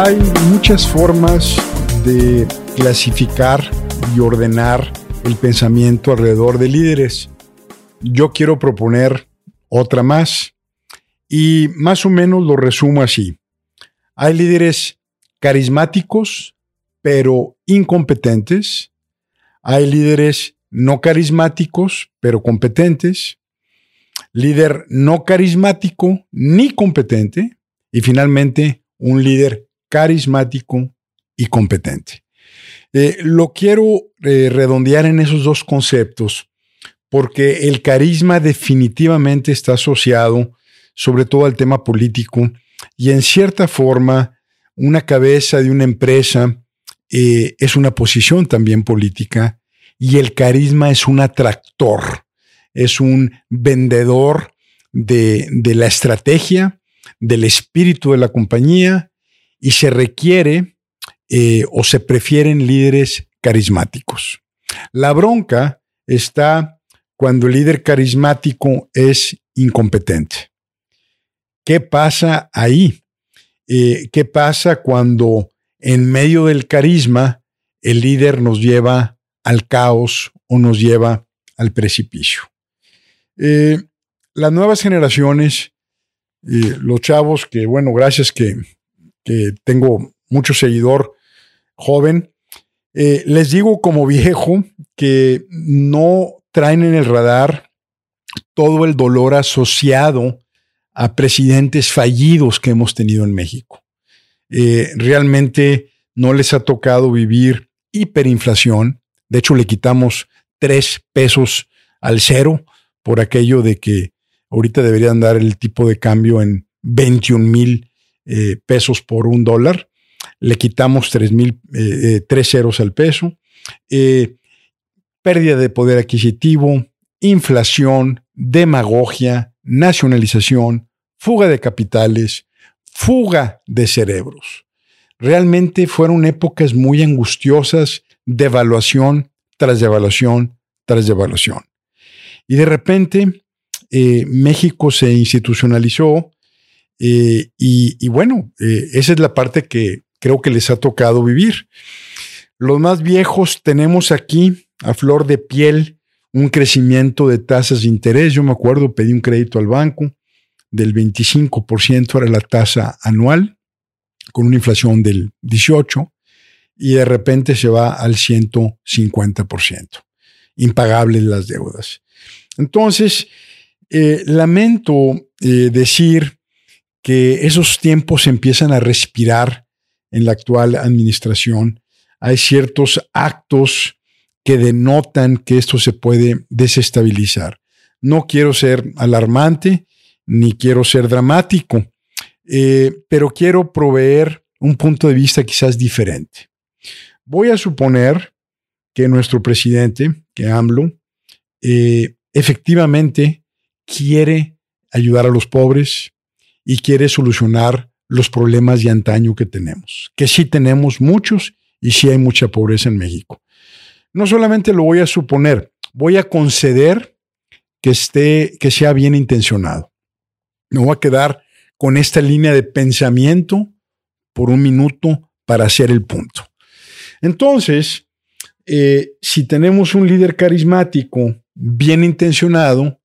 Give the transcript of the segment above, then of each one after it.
Hay muchas formas de clasificar y ordenar el pensamiento alrededor de líderes. Yo quiero proponer otra más y más o menos lo resumo así. Hay líderes carismáticos, pero incompetentes. Hay líderes no carismáticos, pero competentes. Líder no carismático ni competente. Y finalmente, un líder carismático y competente. Eh, lo quiero eh, redondear en esos dos conceptos porque el carisma definitivamente está asociado sobre todo al tema político y en cierta forma una cabeza de una empresa eh, es una posición también política y el carisma es un atractor, es un vendedor de, de la estrategia, del espíritu de la compañía y se requiere eh, o se prefieren líderes carismáticos. La bronca está cuando el líder carismático es incompetente. ¿Qué pasa ahí? Eh, ¿Qué pasa cuando en medio del carisma el líder nos lleva al caos o nos lleva al precipicio? Eh, las nuevas generaciones, los chavos que, bueno, gracias que que tengo mucho seguidor joven, eh, les digo como viejo que no traen en el radar todo el dolor asociado a presidentes fallidos que hemos tenido en México. Eh, realmente no les ha tocado vivir hiperinflación. De hecho, le quitamos tres pesos al cero por aquello de que ahorita deberían dar el tipo de cambio en 21 mil eh, pesos por un dólar. Le quitamos tres, eh, eh, ceros al peso. pérdida de poder adquisitivo, inflación, demagogia, nacionalización, fuga de capitales, fuga de cerebros. Realmente fueron épocas muy angustiosas, devaluación tras devaluación tras devaluación. Y de repente México se institucionalizó, eh, y, bueno, eh, esa es la parte que creo que les ha tocado vivir. Los más viejos tenemos aquí a flor de piel un crecimiento de tasas de interés. Yo me acuerdo, pedí un crédito al banco del 25%, era la tasa anual, con una inflación del 18%, y de repente se va al 150%. Impagables las deudas. Entonces, eh, lamento decir que esos tiempos empiezan a respirar en la actual administración. Hay ciertos actos que denotan que esto se puede desestabilizar. No quiero ser alarmante ni quiero ser dramático, eh, pero quiero proveer un punto de vista quizás diferente. Voy a suponer que nuestro presidente, que AMLO, eh, efectivamente quiere ayudar a los pobres, y quiere solucionar los problemas de antaño que tenemos, que sí tenemos muchos y sí hay mucha pobreza en México. No solamente lo voy a suponer, voy a conceder que esté, que sea bien intencionado. Me voy a quedar con esta línea de pensamiento por un minuto para hacer el punto. Entonces, eh, si tenemos un líder carismático bien intencionado,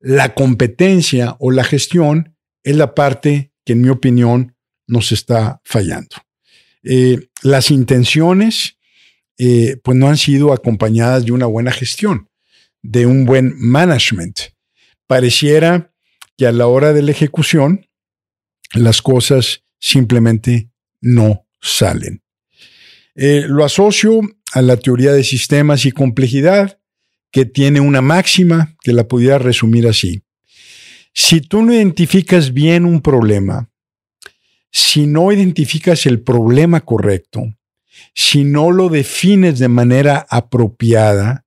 la competencia o la gestión es la parte que en mi opinión nos está fallando. Eh, las intenciones eh, pues no han sido acompañadas de una buena gestión, de un buen management. Pareciera que a la hora de la ejecución las cosas simplemente no salen. Eh, lo asocio a la teoría de sistemas y complejidad, que tiene una máxima que la pudiera resumir así. Si tú no identificas bien un problema, si no identificas el problema correcto, si no lo defines de manera apropiada,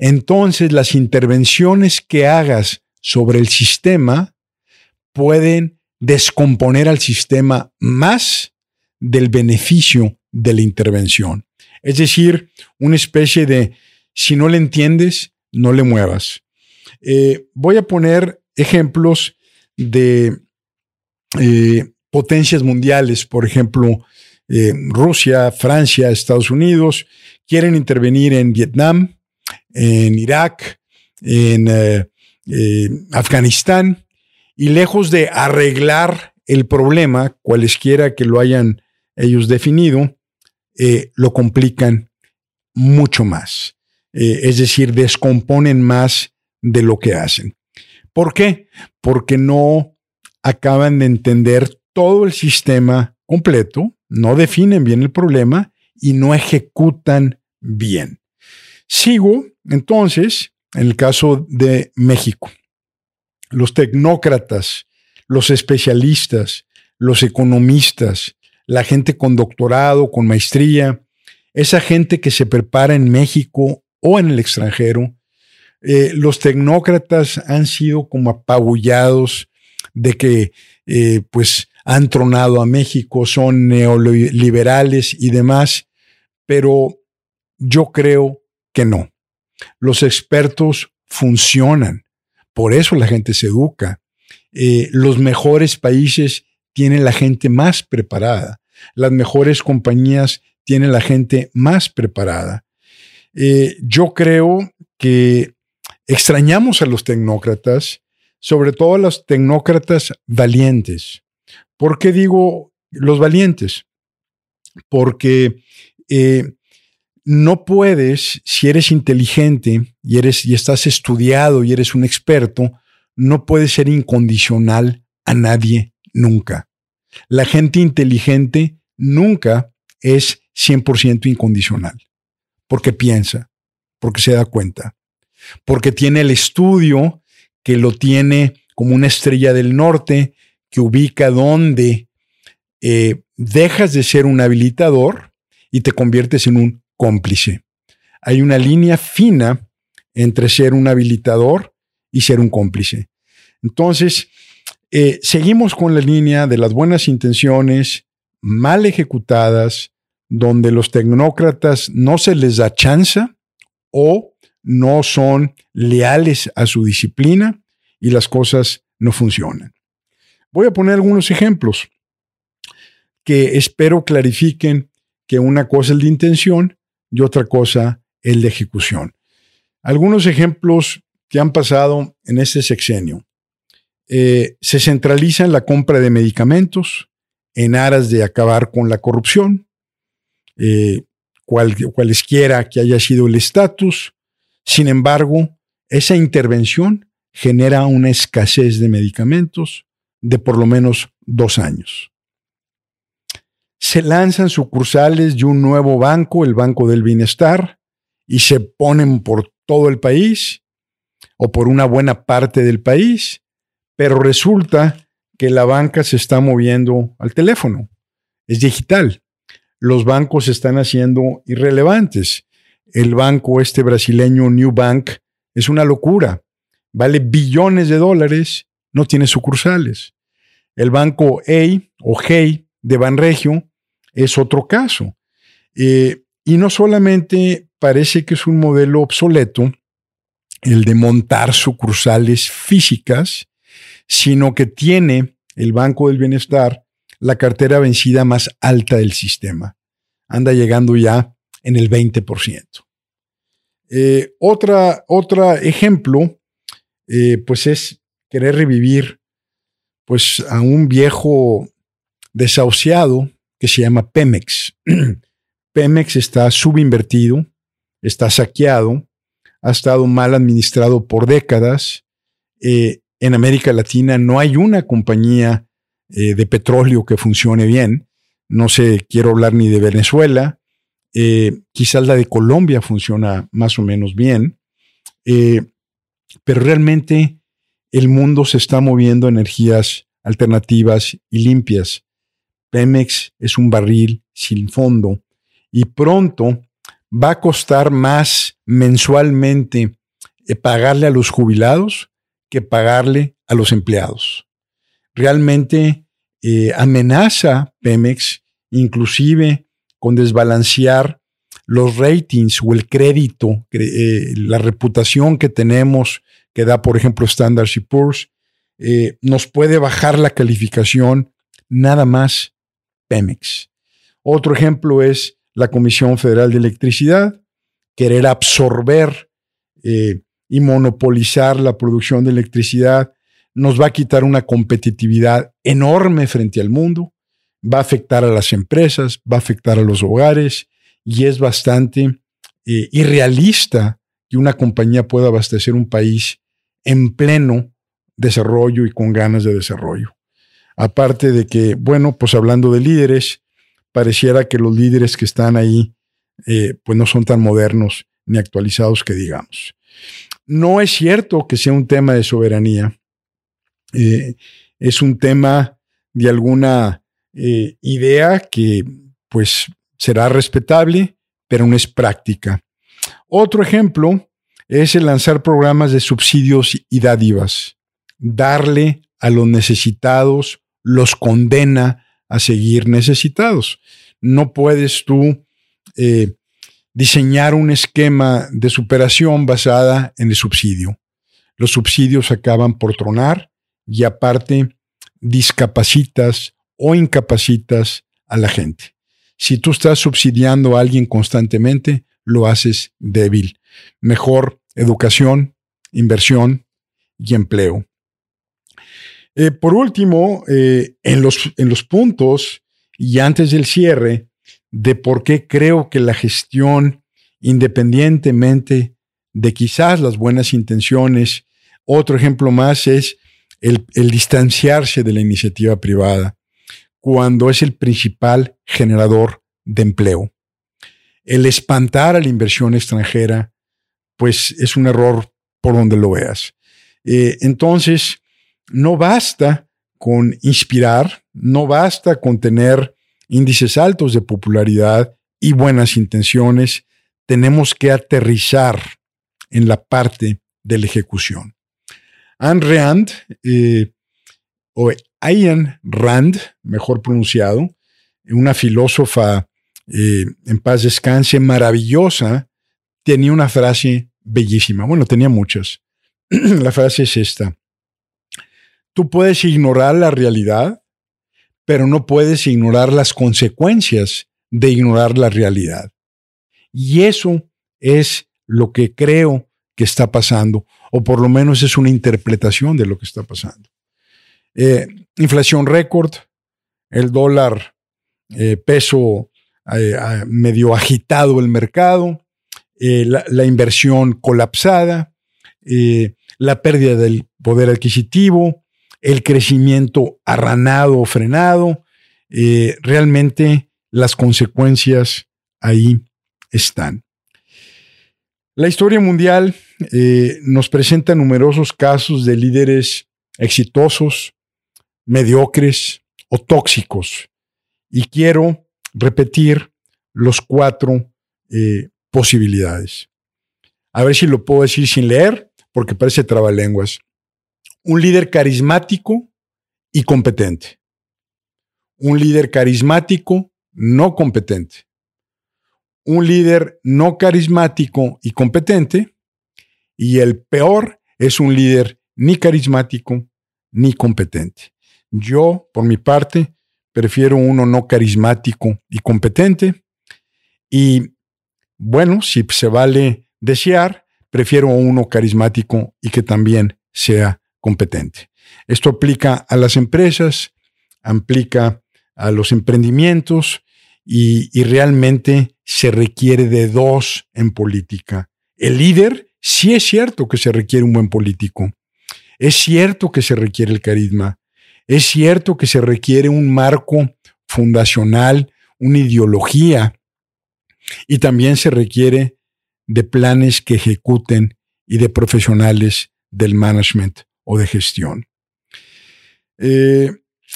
entonces las intervenciones que hagas sobre el sistema pueden descomponer al sistema más del beneficio de la intervención. Es decir, una especie de, si no le entiendes, no le muevas. Eh, voy a poner ejemplos de eh, potencias mundiales, por ejemplo, eh, Rusia, Francia, Estados Unidos, quieren intervenir en Vietnam, en Irak, en eh, Afganistán, y lejos de arreglar el problema, cualesquiera que lo hayan ellos definido, lo complican mucho más. es decir, descomponen más de lo que hacen. ¿Por qué? Porque no acaban de entender todo el sistema completo, no definen bien el problema y no ejecutan bien. Sigo entonces en el caso de México. Los tecnócratas, los especialistas, los economistas, la gente con doctorado, con maestría, esa gente que se prepara en México o en el extranjero, eh, los tecnócratas han sido como apabullados de que eh, pues han tronado a México, son neoliberales y demás, pero yo creo que no. Los expertos funcionan, por eso la gente se educa. Eh, los mejores países tienen la gente más preparada, las mejores compañías tienen la gente más preparada. Yo creo que extrañamos a los tecnócratas, sobre todo a los tecnócratas valientes. ¿Por qué digo los valientes? Porque eh, no puedes, si eres inteligente y, eres, y estás estudiado y eres un experto, no puedes ser incondicional a nadie nunca. La gente inteligente nunca es 100% incondicional, porque piensa, porque se da cuenta, porque tiene el estudio que lo tiene como una estrella del norte que ubica donde eh, dejas de ser un habilitador y te conviertes en un cómplice. Hay una línea fina entre ser un habilitador y ser un cómplice. Entonces, eh, seguimos con la línea de las buenas intenciones mal ejecutadas, donde los tecnócratas no se les da chance o no son leales a su disciplina y las cosas no funcionan. Voy a poner algunos ejemplos que espero clarifiquen que una cosa es la intención y otra cosa el de ejecución. Algunos ejemplos que han pasado en este sexenio. Eh, se centraliza en la compra de medicamentos en aras de acabar con la corrupción, eh, cualesquiera que haya sido el estatus. Sin embargo, esa intervención genera una escasez de medicamentos, de por lo menos dos años. Se lanzan sucursales de un nuevo banco, el Banco del Bienestar, y se ponen por todo el país o por una buena parte del país, pero resulta que la banca se está moviendo al teléfono, es digital. Los bancos se están haciendo irrelevantes. El banco este brasileño New Bank es una locura. Vale billones de dólares, no tiene sucursales. El banco A o G de Banregio es otro caso. Eh, y no solamente parece que es un modelo obsoleto el de montar sucursales físicas, sino que tiene el Banco del Bienestar la cartera vencida más alta del sistema. Anda llegando ya en el 20%. Eh, otra, otro ejemplo, eh, pues es querer revivir pues a un viejo desahuciado que se llama Pemex. Pemex está subinvertido, está saqueado, ha estado mal administrado por décadas. Eh, en América Latina no hay una compañía de petróleo que funcione bien. No sé, quiero hablar ni de Venezuela. Eh, quizás la de Colombia funciona más o menos bien. pero realmente el mundo se está moviendo a energías alternativas y limpias. Pemex es un barril sin fondo y pronto va a costar más mensualmente eh, pagarle a los jubilados que pagarle a los empleados. Realmente eh, amenaza Pemex inclusive con desbalancear los ratings o el crédito, eh, la reputación que tenemos que da, por ejemplo, Standard Poor's, nos puede bajar la calificación nada más Pemex. Otro ejemplo es la Comisión Federal de Electricidad, querer absorber eh, y monopolizar la producción de electricidad nos va a quitar una competitividad enorme frente al mundo, va a afectar a las empresas, va a afectar a los hogares y es bastante eh, irrealista que una compañía pueda abastecer un país en pleno desarrollo y con ganas de desarrollo. Aparte de que, bueno, pues hablando de líderes, pareciera que los líderes que están ahí, eh, pues no son tan modernos ni actualizados que digamos. No es cierto que sea un tema de soberanía. Eh, es un tema de alguna eh, idea que, pues, será respetable, pero no es práctica. Otro ejemplo es el lanzar programas de subsidios y dádivas. Darle a los necesitados los condena a seguir necesitados. No puedes tú eh, diseñar un esquema de superación basada en el subsidio. Los subsidios acaban por tronar y aparte discapacitas o incapacitas a la gente. Si tú estás subsidiando a alguien constantemente, lo haces débil. Mejor educación, inversión y empleo. Eh, por último, eh, en, los, en los puntos y antes del cierre, de por qué creo que la gestión, independientemente de quizás las buenas intenciones, otro ejemplo más es el, el distanciarse de la iniciativa privada, cuando es el principal generador de empleo. El espantar a la inversión extranjera, pues es un error por donde lo veas. Eh, entonces, no basta con inspirar, no basta con tener índices altos de popularidad y buenas intenciones, tenemos que aterrizar en la parte de la ejecución. Anne Rand, eh, o Ayn Rand, mejor pronunciado, una filósofa eh, en paz descanse, maravillosa, tenía una frase bellísima. Bueno, tenía muchas. la frase es esta. Tú puedes ignorar la realidad, pero no puedes ignorar las consecuencias de ignorar la realidad. Y eso es lo que creo que está pasando, o por lo menos es una interpretación de lo que está pasando. Eh, inflación récord, el dólar eh, peso eh, medio agitado el mercado, la, la, inversión colapsada, la pérdida del poder adquisitivo, el crecimiento arranado o frenado, eh, realmente las consecuencias ahí están. La historia mundial eh, nos presenta numerosos casos de líderes exitosos, mediocres o tóxicos. Y quiero repetir los cuatro eh, posibilidades. A ver si lo puedo decir sin leer, porque parece trabalenguas un líder carismático y competente. Un líder carismático no competente. Un líder no carismático y competente. Y el peor es un líder ni carismático ni competente. Yo, por mi parte, prefiero uno no carismático y competente. Y bueno, si se vale desear, prefiero uno carismático y que también sea competente. Esto aplica a las empresas, aplica a los emprendimientos y, realmente se requiere de dos en política. El líder, sí es cierto que se requiere un buen político. Es cierto que se requiere el carisma. Es cierto que se requiere un marco fundacional, una ideología. Y también se requiere de planes que ejecuten y de profesionales del management o de gestión. Eh,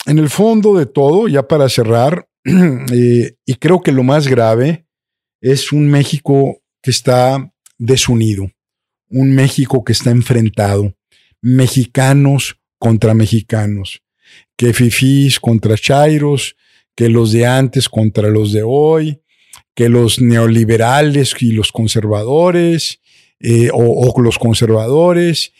en el fondo de todo, ya para cerrar, eh, y creo que lo más grave es un México que está desunido, un México que está enfrentado, mexicanos contra mexicanos, que fifís contra chairos, que los de antes contra los de hoy, que los neoliberales y los conservadores, eh, o, los conservadores,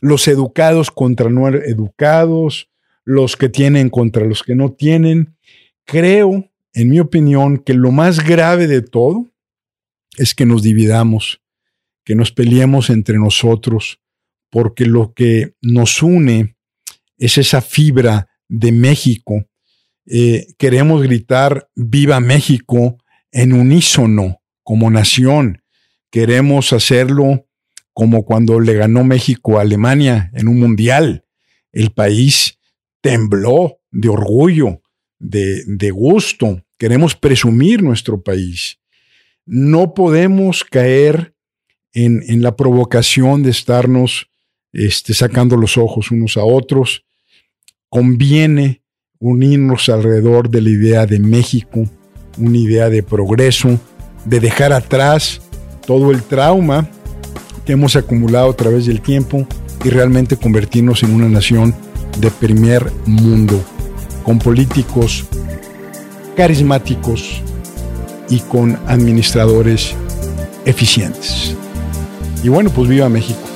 los educados contra no educados, los que tienen contra los que no tienen. Creo, en mi opinión, que lo más grave de todo es que nos dividamos, que nos peleemos entre nosotros, porque lo que nos une es esa fibra de México. Eh, queremos gritar viva México en unísono como nación. Queremos hacerlo como cuando le ganó México a Alemania en un mundial. El país tembló de orgullo, de, de gusto. Queremos presumir nuestro país. No podemos caer en, en la provocación de estarnos este, sacando los ojos unos a otros. Conviene unirnos alrededor de la idea de México, una idea de progreso, de dejar atrás todo el trauma que hemos acumulado a través del tiempo y realmente convertirnos en una nación de primer mundo, con políticos carismáticos y con administradores eficientes. Y bueno, pues viva México.